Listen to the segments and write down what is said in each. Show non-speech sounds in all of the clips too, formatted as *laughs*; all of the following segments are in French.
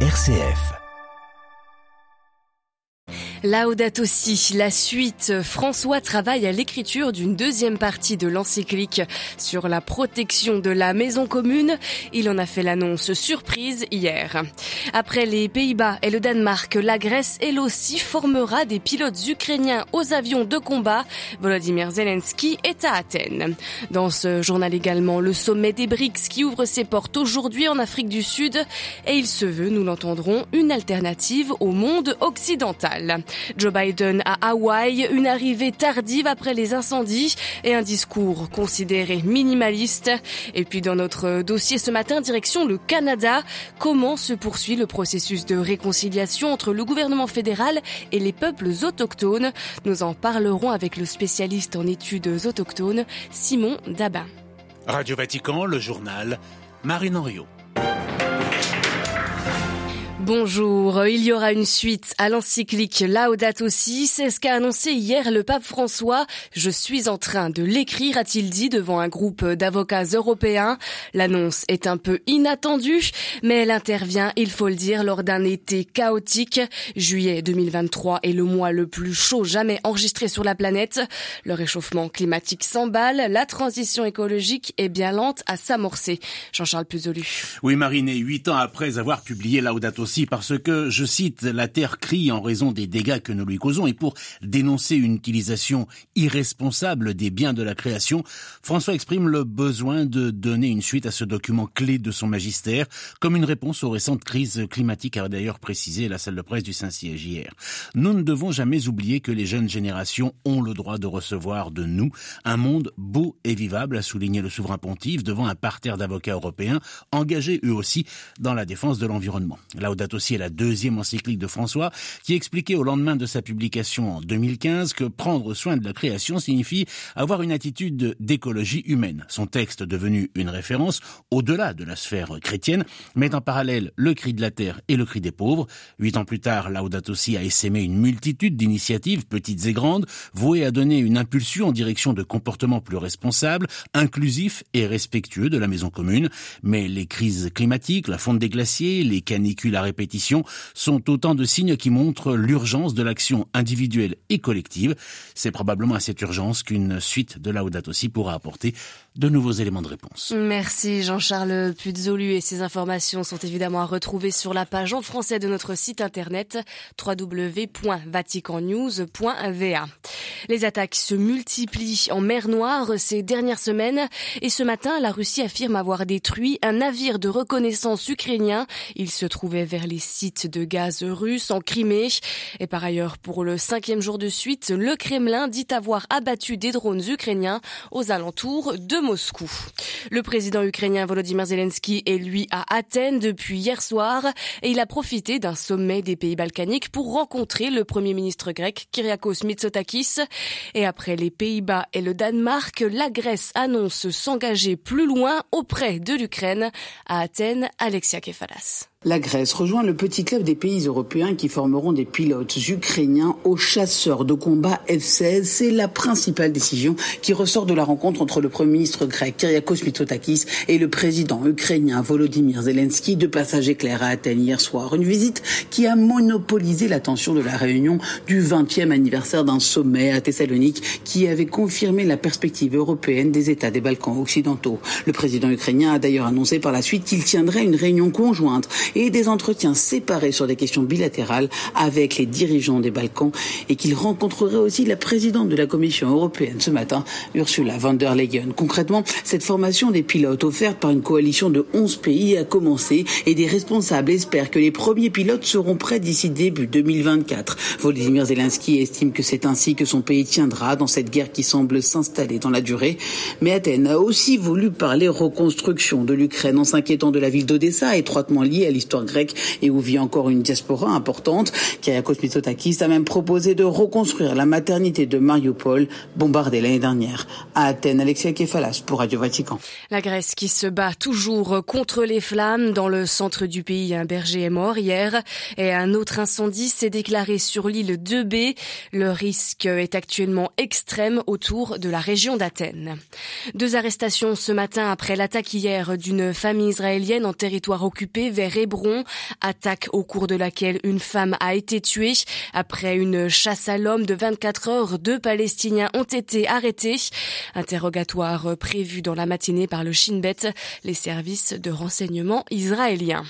RCF. Laudato aussi, la suite. François travaille à l'écriture d'une deuxième partie de l'encyclique sur la protection de la maison commune. Il en a fait l'annonce surprise hier. Après les Pays-Bas et le Danemark, la Grèce, elle aussi, formera des pilotes ukrainiens aux avions de combat. Volodymyr Zelensky est à Athènes. Dans ce journal également, le sommet des BRICS qui ouvre ses portes aujourd'hui en Afrique du Sud. Et il se veut, nous l'entendrons, une alternative au monde occidental. Joe Biden à Hawaï, une arrivée tardive après les incendies et un discours considéré minimaliste. Et puis dans notre dossier ce matin, direction le Canada, comment se poursuit le processus de réconciliation entre le gouvernement fédéral et les peuples autochtones? Nous en parlerons avec le spécialiste en études autochtones, Simon Dabin. Radio Vatican, le journal, Marine Henriot. Bonjour, il y aura une suite à l'encyclique Laudato Si, c'est ce qu'a annoncé hier le pape François. Je suis en train de l'écrire, a-t-il dit devant un groupe d'avocats européens. L'annonce est un peu inattendue, mais elle intervient, il faut le dire, lors d'un été chaotique. Juillet 2023 est le mois le plus chaud jamais enregistré sur la planète. Le réchauffement climatique s'emballe, la transition écologique est bien lente à s'amorcer. Jean-Charles Puzolu. Oui, Marine, huit ans après avoir publié Laudato Si, parce que, je cite, la terre crie en raison des dégâts que nous lui causons et pour dénoncer une utilisation irresponsable des biens de la création, François exprime le besoin de donner une suite à ce document clé de son magistère, comme une réponse aux récentes crises climatiques, a d'ailleurs précisé la salle de presse du Saint-Siège hier. Nous ne devons jamais oublier que les jeunes générations ont le droit de recevoir de nous un monde beau et vivable, a souligné le souverain pontife devant un parterre d'avocats européens engagés eux aussi dans la défense de l'environnement aussi à la deuxième encyclique de François, qui expliquait au lendemain de sa publication en 2015 que prendre soin de la création signifie avoir une attitude d'écologie humaine. Son texte, devenu une référence au-delà de la sphère chrétienne, met en parallèle le cri de la terre et le cri des pauvres. Huit ans plus tard, Laudato Si a essaimé une multitude d'initiatives, petites et grandes, vouées à donner une impulsion en direction de comportements plus responsables, inclusifs et respectueux de la maison commune. Mais les crises climatiques, la fonte des glaciers, les canicules à répétition sont autant de signes qui montrent l'urgence de l'action individuelle et collective. C'est probablement à cette urgence qu'une suite de Laudato aussi pourra apporter de nouveaux éléments de réponse. Merci Jean-Charles Puzolu et ces informations sont évidemment à retrouver sur la page en français de notre site internet www.vaticannews.va. Les attaques se multiplient en mer Noire ces dernières semaines et ce matin, la Russie affirme avoir détruit un navire de reconnaissance ukrainien. Il se trouvait vers les sites de gaz russes en Crimée. Et par ailleurs, pour le cinquième jour de suite, le Kremlin dit avoir abattu des drones ukrainiens aux alentours de Moscou. Le président ukrainien Volodymyr Zelensky est lui à Athènes depuis hier soir et il a profité d'un sommet des pays balkaniques pour rencontrer le premier ministre grec Kyriakos Mitsotakis. Et après les Pays-Bas et le Danemark, la Grèce annonce s'engager plus loin auprès de l'Ukraine. À Athènes, Alexia Kefalas. La Grèce rejoint le petit club des pays européens qui formeront des pilotes ukrainiens aux chasseurs de combat F-16. C'est la principale décision qui ressort de la rencontre entre le Premier ministre grec Kyriakos Mitsotakis et le président ukrainien Volodymyr Zelensky, de passage éclair à Athènes hier soir. Une visite qui a monopolisé l'attention de la réunion du 20e anniversaire d'un sommet à Thessalonique qui avait confirmé la perspective européenne des États des Balkans occidentaux. Le président ukrainien a d'ailleurs annoncé par la suite qu'il tiendrait une réunion conjointe et des entretiens séparés sur des questions bilatérales avec les dirigeants des Balkans et qu'il rencontrerait aussi la présidente de la Commission européenne ce matin, Ursula von der Leyen. Concrètement, cette formation des pilotes offerte par une coalition de 11 pays a commencé et des responsables espèrent que les premiers pilotes seront prêts d'ici début 2024. Volodymyr Zelensky estime que c'est ainsi que son pays tiendra dans cette guerre qui semble s'installer dans la durée. Mais Athènes a aussi voulu parler reconstruction de l'Ukraine en s'inquiétant de la ville d'Odessa, étroitement liée à l'histoire grecque et où vit encore une diaspora importante. Kyriakos Mitsotakis a même proposé de reconstruire la maternité de Mariupol, bombardée l'année dernière. À Athènes, Alexia Kefalas pour Radio Vatican. La Grèce qui se bat toujours contre les flammes. Dans le centre du pays, un berger est mort hier et un autre incendie s'est déclaré sur l'île 2B. Le risque est actuellement extrême autour de la région d'Athènes. Deux arrestations ce matin après l'attaque hier d'une famille israélienne en territoire occupé vers Hébron, attaque au cours de laquelle une femme a été tuée. Après une chasse à l'homme de 24 heures, deux Palestiniens ont été arrêtés. Interrogatoire prévu dans la matinée par le Shin Bet, les services de renseignement israéliens.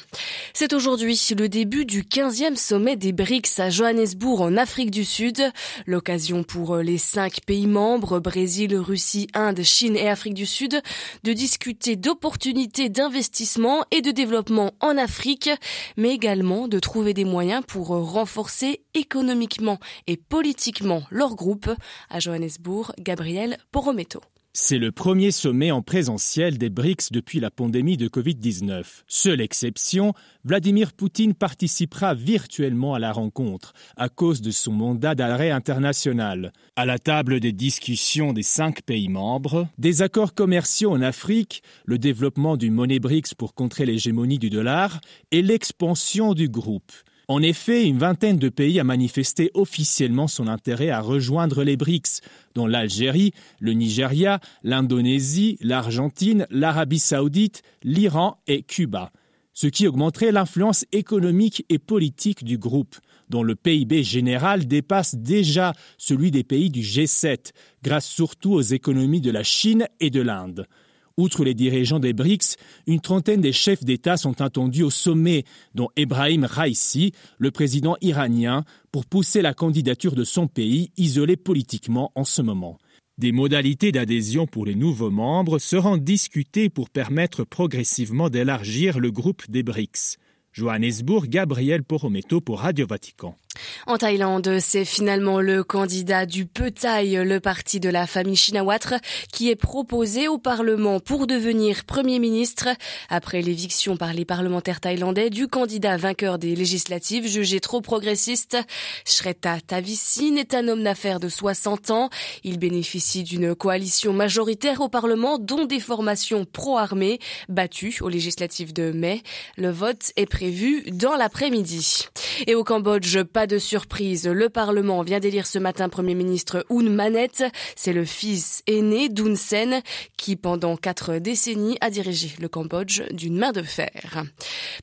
C'est aujourd'hui le début du 15e sommet des BRICS à Johannesburg en Afrique du Sud. L'occasion pour les cinq pays membres, Brésil, Russie, Inde, Chine et Afrique du Sud, de discuter d'opportunités d'investissement et de développement en Afrique, mais également de trouver des moyens pour renforcer économiquement et politiquement leur groupe. À Johannesburg, Gabriel Porometo. C'est le premier sommet en présentiel des BRICS depuis la pandémie de Covid-19. Seule exception, Vladimir Poutine participera virtuellement à la rencontre à cause de son mandat d'arrêt international. À la table des discussions des cinq pays membres, des accords commerciaux en Afrique, le développement du monnaie BRICS pour contrer l'hégémonie du dollar et l'expansion du groupe. En effet, une vingtaine de pays a manifesté officiellement son intérêt à rejoindre les BRICS, dont l'Algérie, le Nigeria, l'Indonésie, l'Argentine, l'Arabie saoudite, l'Iran et Cuba, ce qui augmenterait l'influence économique et politique du groupe, dont le PIB général dépasse déjà celui des pays du G7, grâce surtout aux économies de la Chine et de l'Inde. Outre les dirigeants des BRICS, une trentaine des chefs d'État sont attendus au sommet, dont Ebrahim Raisi, le président iranien, pour pousser la candidature de son pays, isolé politiquement en ce moment. Des modalités d'adhésion pour les nouveaux membres seront discutées pour permettre progressivement d'élargir le groupe des BRICS. Johannesburg, Gabriel Porometo pour Radio Vatican. En Thaïlande, c'est finalement le candidat du Petai, le parti de la famille Shinawatra, qui est proposé au Parlement pour devenir Premier ministre après l'éviction par les parlementaires thaïlandais du candidat vainqueur des législatives jugé trop progressiste. Shreta Tavisin est un homme d'affaires de 60 ans. Il bénéficie d'une coalition majoritaire au Parlement dont des formations pro-armées battues aux législatives de mai. Le vote est prévu dans l'après-midi. Et au Cambodge, pas de surprise, le Parlement vient d'élire ce matin Premier ministre Un Manet. C'est le fils aîné d'Un Sen qui, pendant quatre décennies, a dirigé le Cambodge d'une main de fer.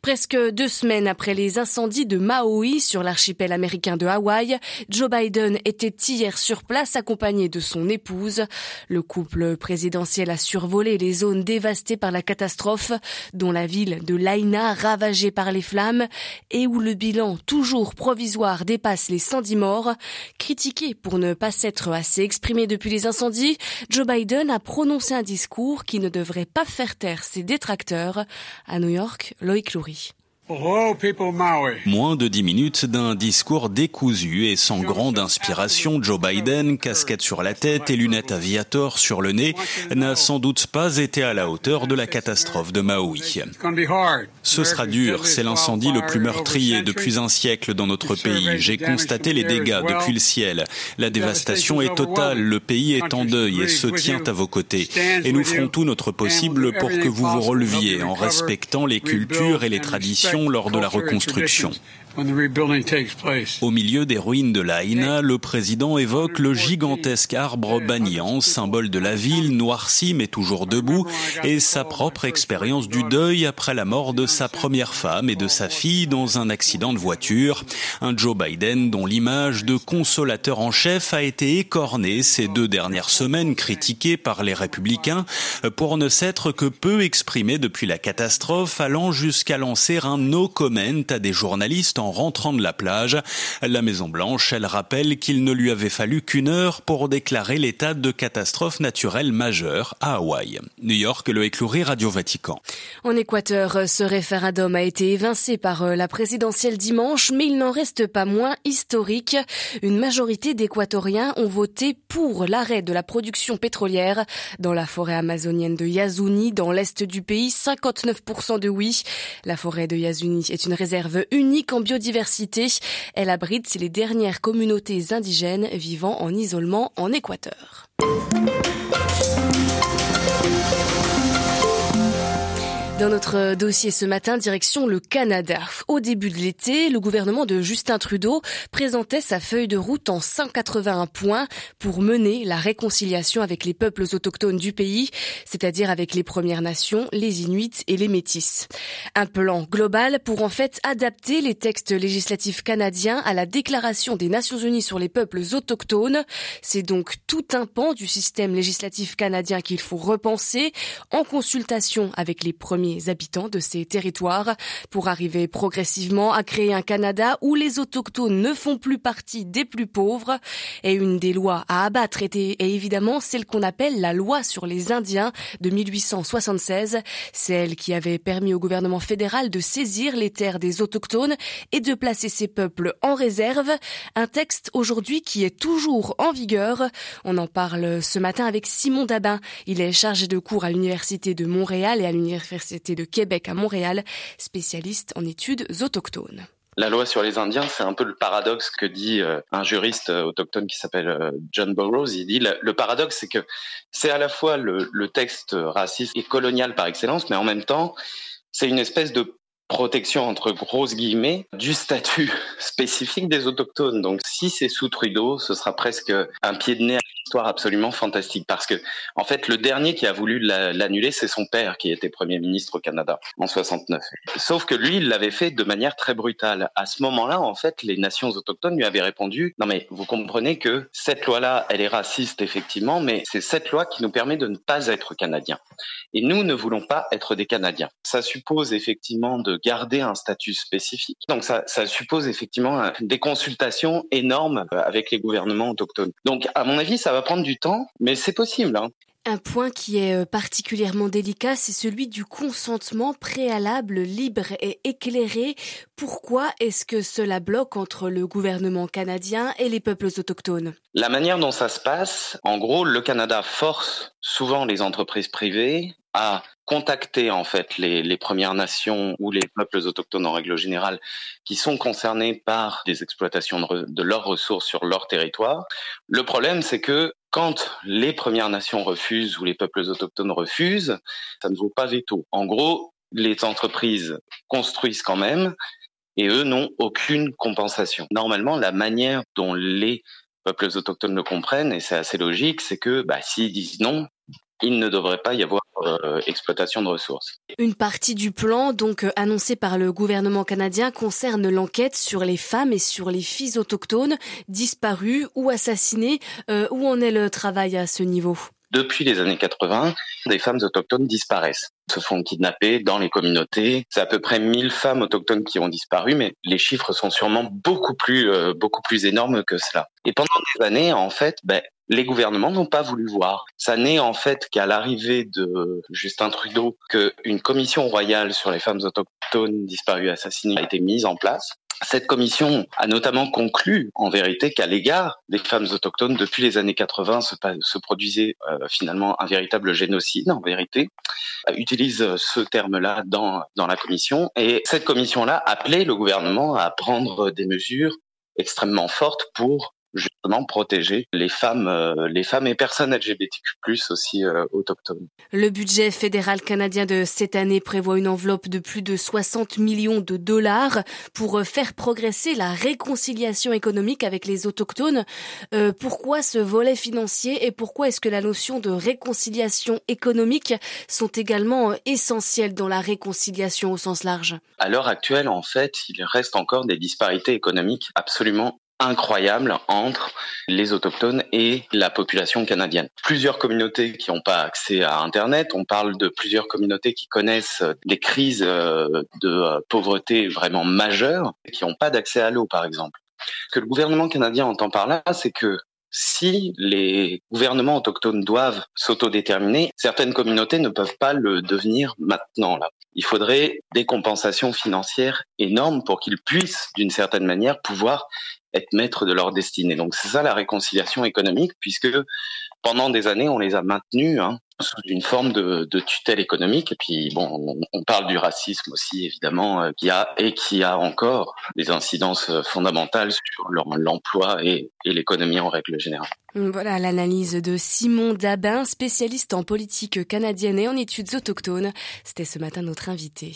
Presque deux semaines après les incendies de Maui sur l'archipel américain de Hawaï, Joe Biden était hier sur place accompagné de son épouse. Le couple présidentiel a survolé les zones dévastées par la catastrophe, dont la ville de Laina ravagée par les flammes et où le bilan toujours provisoire dépasse les 110 morts. Critiqué pour ne pas s'être assez exprimé depuis les incendies, Joe Biden a prononcé un discours qui ne devrait pas faire taire ses détracteurs. À New York, Loïc Loury. Moins de dix minutes d'un discours décousu et sans grande inspiration, Joe Biden, casquette sur la tête et lunettes aviator sur le nez, n'a sans doute pas été à la hauteur de la catastrophe de Maui. Ce sera dur, c'est l'incendie le plus meurtrier depuis un siècle dans notre pays. J'ai constaté les dégâts depuis le ciel. La dévastation est totale, le pays est en deuil et se tient à vos côtés. Et nous ferons tout notre possible pour que vous vous releviez en respectant les cultures et les traditions lors de la reconstruction. Au milieu des ruines de l'Aïna, le président évoque le gigantesque arbre banyan, symbole de la ville, noirci mais toujours debout, et sa propre expérience du deuil après la mort de sa première femme et de sa fille dans un accident de voiture. Un Joe Biden dont l'image de consolateur en chef a été écornée ces deux dernières semaines, critiquée par les républicains pour ne s'être que peu exprimé depuis la catastrophe, allant jusqu'à lancer un no comment à des journalistes en rentrant de la plage. La Maison Blanche, elle rappelle qu'il ne lui avait fallu qu'une heure pour déclarer l'état de catastrophe naturelle majeure à Hawaï. New York, le écloury Radio Vatican. En Équateur, ce référendum a été évincé par euh, la présidentielle dimanche, mais il n'en reste pas moins historique. Une majorité d'Équatoriens ont voté pour l'arrêt de la production pétrolière dans la forêt amazonienne de Yasuni, dans l'est du pays. 59% de oui. La forêt de Yasuni est une réserve unique en elle abrite les dernières communautés indigènes vivant en isolement en Équateur. Dans notre dossier ce matin, direction le Canada. Au début de l'été, le gouvernement de Justin Trudeau présentait sa feuille de route en 181 points pour mener la réconciliation avec les peuples autochtones du pays, c'est-à-dire avec les Premières Nations, les Inuits et les Métis. Un plan global pour en fait adapter les textes législatifs canadiens à la Déclaration des Nations Unies sur les peuples autochtones. C'est donc tout un pan du système législatif canadien qu'il faut repenser en consultation avec les premiers habitants de ces territoires pour arriver progressivement à créer un Canada où les autochtones ne font plus partie des plus pauvres. Et une des lois à abattre était évidemment celle qu'on appelle la loi sur les Indiens de 1876, celle qui avait permis au gouvernement fédéral de saisir les terres des autochtones et de placer ces peuples en réserve. Un texte aujourd'hui qui est toujours en vigueur. On en parle ce matin avec Simon Dabin. Il est chargé de cours à l'Université de Montréal et à l'Université de Québec à Montréal, spécialiste en études autochtones. La loi sur les Indiens, c'est un peu le paradoxe que dit euh, un juriste euh, autochtone qui s'appelle euh, John Burroughs. Il dit le, paradoxe, c'est que c'est à la fois le, le texte raciste et colonial par excellence, mais en même temps, c'est une espèce de protection entre grosses guillemets du statut *laughs* spécifique des autochtones. Donc si c'est sous Trudeau, ce sera presque un pied de nez absolument fantastique parce que en fait le dernier qui a voulu l'annuler c'est son père qui était premier ministre au Canada en 69. Sauf que lui il l'avait fait de manière très brutale. À ce moment-là en fait les nations autochtones lui avaient répondu "Non mais vous comprenez que cette loi-là elle est raciste effectivement mais c'est cette loi qui nous permet de ne pas être canadiens. Et nous ne voulons pas être des Canadiens. Ça suppose effectivement de garder un statut spécifique. Donc ça, ça suppose effectivement des consultations énormes avec les gouvernements autochtones. Donc à mon avis, ça va prendre du temps, mais c'est possible. Hein. Un point qui est euh, particulièrement délicat, c'est celui du consentement préalable, libre et éclairé. Pourquoi est-ce que cela bloque entre le gouvernement canadien et les peuples autochtones? La manière dont ça se passe, en gros, le Canada force souvent les entreprises privées à contacter en fait les, Premières Nations ou les peuples autochtones en règle générale qui sont concernés par des exploitations de, de leurs ressources sur leur territoire. Le problème, c'est que quand les Premières Nations refusent ou les peuples autochtones refusent, ça ne vaut pas veto. En gros, les entreprises construisent quand même et eux n'ont aucune compensation. Normalement, la manière dont les peuples autochtones le comprennent, et c'est assez logique, c'est que bah, s'ils disent non, il ne devrait pas y avoir euh, exploitation de ressources. Une partie du plan, donc euh, annoncé par le gouvernement canadien, concerne l'enquête sur les femmes et sur les filles autochtones disparues ou assassinées. Euh, où en est le travail à ce niveau? Depuis les années 80, des femmes autochtones disparaissent, se font kidnapper dans les communautés. C'est à peu près 1000 femmes autochtones qui ont disparu, mais les chiffres sont sûrement beaucoup plus, beaucoup plus énormes que cela. Et pendant des années, en fait, ben, les gouvernements n'ont pas voulu voir. Ça n'est en fait qu'à l'arrivée de Justin Trudeau qu'une commission royale sur les femmes autochtones disparues assassinées a été mise en place. Cette commission a notamment conclu, en vérité, qu'à l'égard des femmes autochtones, depuis les années 80, se, produisait euh, finalement un véritable génocide, en vérité. Utilise ce terme-là dans, dans la commission. Et cette commission-là appelait le gouvernement à prendre des mesures extrêmement fortes pour justement protéger les femmes, euh, les femmes et personnes LGBTQ+ aussi euh, autochtones. Le budget fédéral canadien de cette année prévoit une enveloppe de plus de 60 millions de dollars pour euh, faire progresser la réconciliation économique avec les autochtones. pourquoi ce volet financier et pourquoi est-ce que la notion de réconciliation économique sont également essentielles dans la réconciliation au sens large? À l'heure actuelle, en fait, il reste encore des disparités économiques absolument incroyable entre les autochtones et la population canadienne. Plusieurs communautés qui n'ont pas accès à Internet, on parle de plusieurs communautés qui connaissent des crises euh, de euh, pauvreté vraiment majeures, qui n'ont pas d'accès à l'eau par exemple. Ce que le gouvernement canadien entend par là, c'est que si les gouvernements autochtones doivent s'autodéterminer, certaines communautés ne peuvent pas le devenir maintenant. Il faudrait des compensations financières énormes pour qu'ils puissent, d'une certaine manière, pouvoir être maîtres de leur destinée. Donc c'est ça la réconciliation économique, puisque pendant des années, on les a maintenus hein, sous une forme de, tutelle économique. Et puis, bon, on, parle du racisme aussi, évidemment, qui a et qui a encore des incidences fondamentales sur l'emploi et l'économie en règle générale. Voilà l'analyse de Simon Dabin, spécialiste en politique canadienne et en études autochtones. C'était ce matin notre invité.